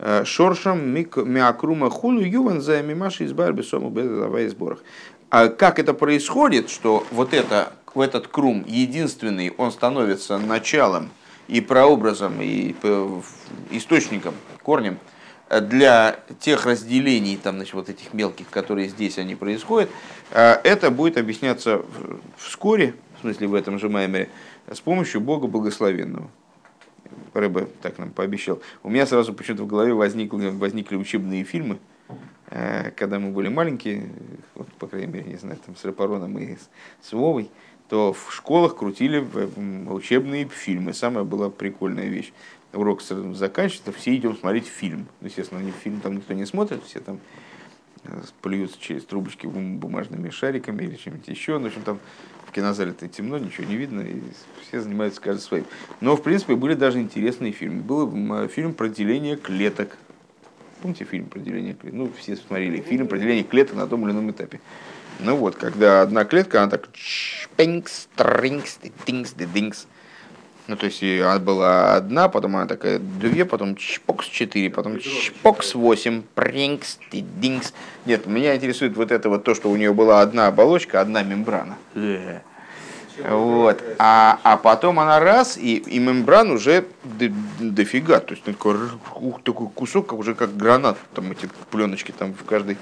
э, шоршам миакрума хулу юван за мимаши из сому сборах. А как это происходит, что вот это, в этот крум единственный, он становится началом и прообразом, и источником, корнем для тех разделений, там, значит, вот этих мелких, которые здесь они происходят, это будет объясняться вскоре, в смысле в этом же Маймере, с помощью Бога Благословенного. Рэбе так нам пообещал. У меня сразу почему-то в голове возникли, возникли учебные фильмы, э, когда мы были маленькие, вот, по крайней мере, не знаю, там с Рапароном и с Вовой, то в школах крутили учебные фильмы. Самая была прикольная вещь. Урок заканчивается, все идем смотреть фильм. Естественно, фильм там никто не смотрит, все там э, плюются через трубочки бумажными шариками или чем-нибудь еще. Ну, в общем, там в кинозале-то темно, ничего не видно, и все занимаются каждый своим. Но, в принципе, были даже интересные фильмы. Был фильм про деление клеток. Помните фильм про деление клеток? Ну, все смотрели фильм про деление клеток на том или ином этапе. Ну вот, когда одна клетка, она так пинкс, тринкс, тинкс, динкс. Ну, то есть она была одна, потом она такая две, потом чпокс четыре, потом чпокс восемь, принкс, динкс. Нет, меня интересует вот это вот то, что у нее была одна оболочка, одна мембрана. Вот. А, а потом она раз, и, и мембран уже дофига. То есть такой, ух, такой кусок, уже как гранат, там эти пленочки там в каждой.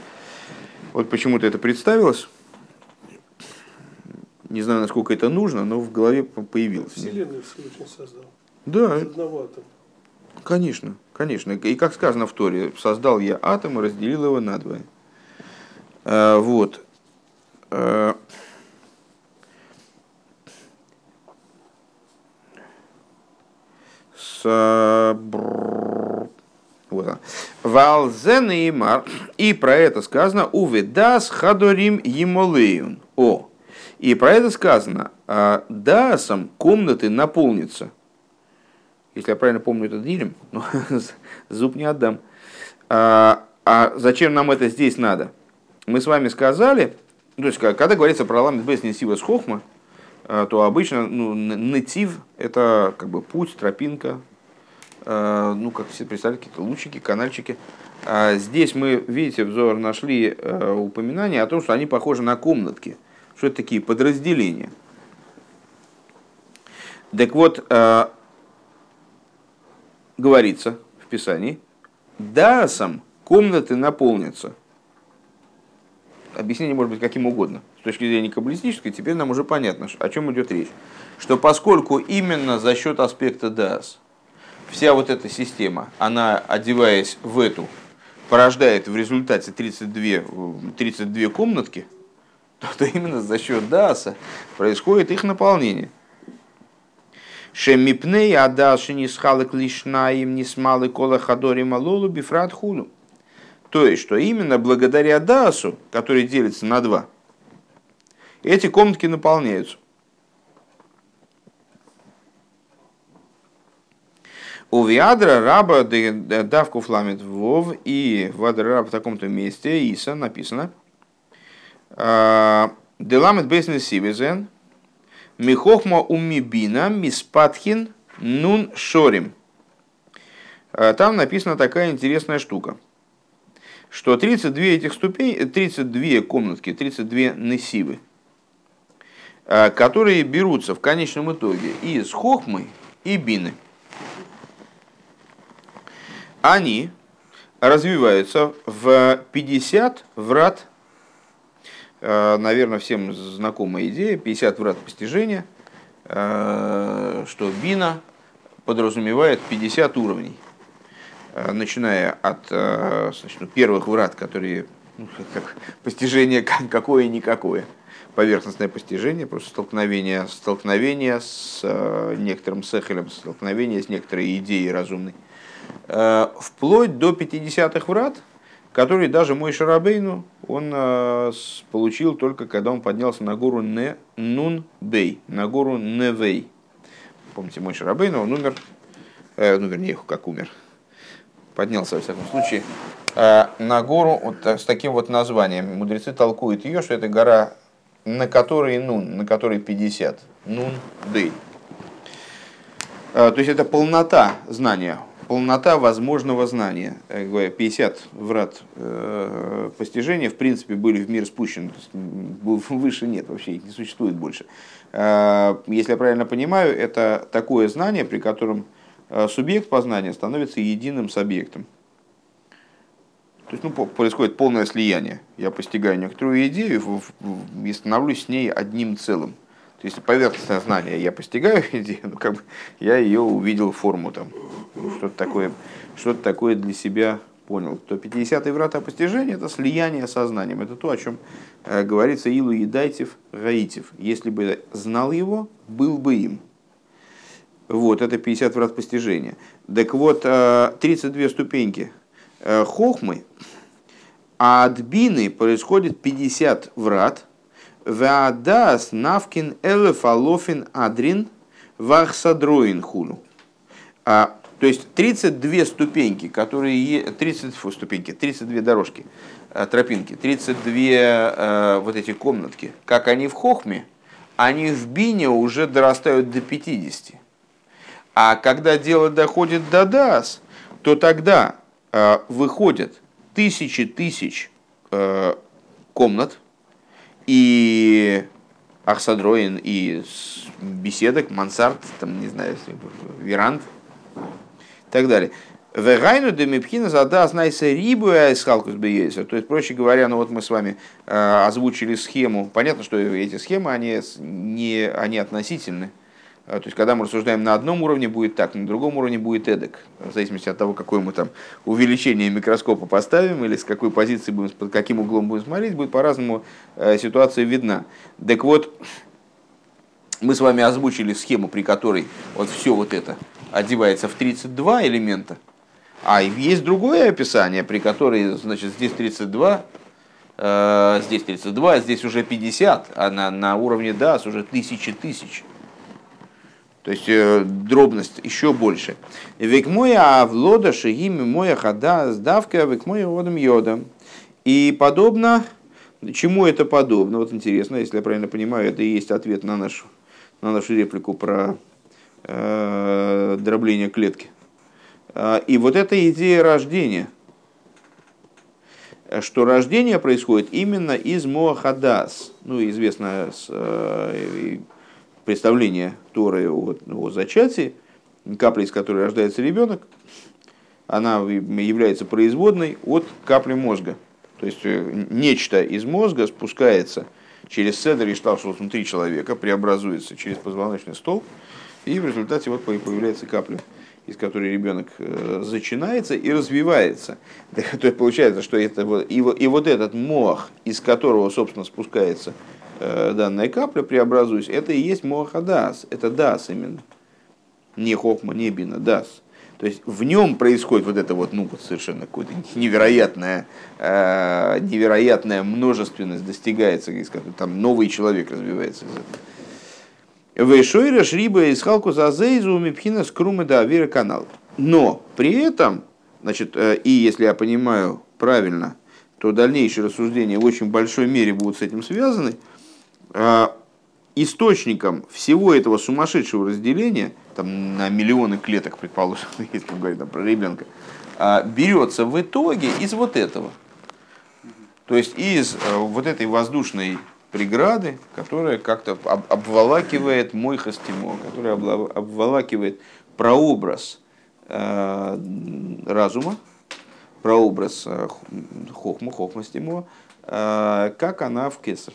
Вот почему-то это представилось. Не знаю, насколько это нужно, но в голове появилось. Вселенную Всевышний создал. Да. Из одного атома. Конечно, конечно. И как сказано в Торе, создал я атом и разделил его на два. А, вот. А, с... Валзен и. И про это сказано Уведас Хадорим Емолеюн. О, и про это сказано, а дасом комнаты наполнится. Если я правильно помню, это дилем, но зуб не отдам. А, а зачем нам это здесь надо? Мы с вами сказали, то есть, когда говорится про ламет бес несива с хохма, а, то обычно ну, натив – это как бы путь, тропинка, ну, как все представляют, какие-то лучики, канальчики. А здесь мы, видите, взор нашли упоминание о том, что они похожи на комнатки – что это такие подразделения? Так вот, э, говорится в Писании, дасом комнаты наполнятся. Объяснение может быть каким угодно. С точки зрения каббалистической, теперь нам уже понятно, о чем идет речь. Что поскольку именно за счет аспекта дас вся вот эта система, она, одеваясь в эту, порождает в результате 32, 32 комнатки – то именно за счет даса происходит их наполнение. Шемипней адаши не схалок лишна им не смалы кола хадори малолу бифрат худу. То есть, что именно благодаря дасу, который делится на два, эти комнатки наполняются. У Виадра раба давку фламит вов и в раба в таком-то месте Иса написано – Деламет бейснес сивизен, михохма умибина миспатхин нун шорим. Там написана такая интересная штука, что 32 этих ступеней, 32 комнатки, 32 несивы, которые берутся в конечном итоге из хохмы и бины. Они развиваются в 50 врат. Э, наверное, всем знакомая идея, 50 врат постижения, э, что бина подразумевает 50 уровней, э, начиная от значит, ну, первых врат, которые ну, как постижение какое-никакое, поверхностное постижение, просто столкновение, столкновение с некоторым сехелем, столкновение с некоторой идеей разумной, вплоть до 50-х врат – который даже мой Шарабейну он э, получил только когда он поднялся на гору Не Нун Бей, на гору Невей. Помните, мой Шарабейну, он умер, э, ну вернее, как умер, поднялся во всяком случае, э, на гору вот с таким вот названием. Мудрецы толкуют ее, что это гора, на которой Нун, на которой 50. Нун Бей. Э, то есть это полнота знания полнота возможного знания. 50 врат э, постижения, в принципе, были в мир спущены. Выше нет, вообще их не существует больше. Если я правильно понимаю, это такое знание, при котором субъект познания становится единым с объектом. То есть ну, происходит полное слияние. Я постигаю некоторую идею и становлюсь с ней одним целым. То есть поверхностное знание я постигаю идею, ну, как бы я ее увидел форму там, что-то такое, что-то такое для себя понял. То 50-й врата постижения это слияние сознанием. Это то, о чем э, говорится Илу Едайтев Раитев. Если бы знал его, был бы им. Вот, это 50 врат постижения. Так вот, 32 э, ступеньки э, хохмы, а от бины происходит 50 врат – Ваадас навкин элефалофин адрин вахсадроин хуну. А, то есть 32 ступеньки, которые 30 фу, ступеньки, 32 дорожки, а, тропинки, 32 а, вот эти комнатки, как они в Хохме, они в Бине уже дорастают до 50. А когда дело доходит до Дас, то тогда а, выходят тысячи тысяч а, комнат, и Ахсадроин, и беседок, мансард, там, не знаю, веранд и так далее. Вегайну демипхина зада знайся рибу айсхалкус бейса. То есть, проще говоря, ну вот мы с вами э, озвучили схему. Понятно, что эти схемы, они, не, они относительны. А, то есть, когда мы рассуждаем на одном уровне, будет так, на другом уровне будет эдак. В зависимости от того, какое мы там увеличение микроскопа поставим, или с какой позиции будем, под каким углом будем смотреть, будет по-разному э, ситуация видна. Так вот, мы с вами озвучили схему, при которой вот все вот это одевается в 32 элемента, а есть другое описание, при которой, значит, здесь 32, э, здесь 32, а здесь уже 50, а на, на уровне DAS уже тысячи тысяч. То есть э, дробность еще больше. Век моя авлода шагими моя хада сдавка век моя водом йода. И подобно, чему это подобно? Вот интересно, если я правильно понимаю, это и есть ответ на нашу, на нашу реплику про э, дробление клетки. Э, и вот эта идея рождения, что рождение происходит именно из Моахадас. Ну, известно с, э, представление Торы о, о зачатии, капля, из которой рождается ребенок, она является производной от капли мозга. То есть э, нечто из мозга спускается через седр и шталшус внутри человека, преобразуется через позвоночный стол, и в результате вот появляется капля, из которой ребенок э, зачинается и развивается. То есть получается, что это вот, и, и вот этот мох, из которого, собственно, спускается данная капля, преобразуясь, это и есть Моахадас, это Дас именно. Не Хохма, не Бина, Дас. То есть в нем происходит вот это вот, ну, вот совершенно какое-то невероятная, э, невероятная множественность достигается, там новый человек развивается из этого. Вейшойра шриба из халку за зейзу мипхина скрумы да авира канал. Но при этом, значит, э, и если я понимаю правильно, то дальнейшие рассуждения в очень большой мере будут с этим связаны – источником всего этого сумасшедшего разделения, там на миллионы клеток, предположим, если мы про ребенка, а, берется в итоге из вот этого. То есть из э, вот этой воздушной преграды, которая как-то обволакивает мой хастимо, которая обволакивает прообраз э, разума, прообраз э, хохма, хохма стимо, как она в кесар.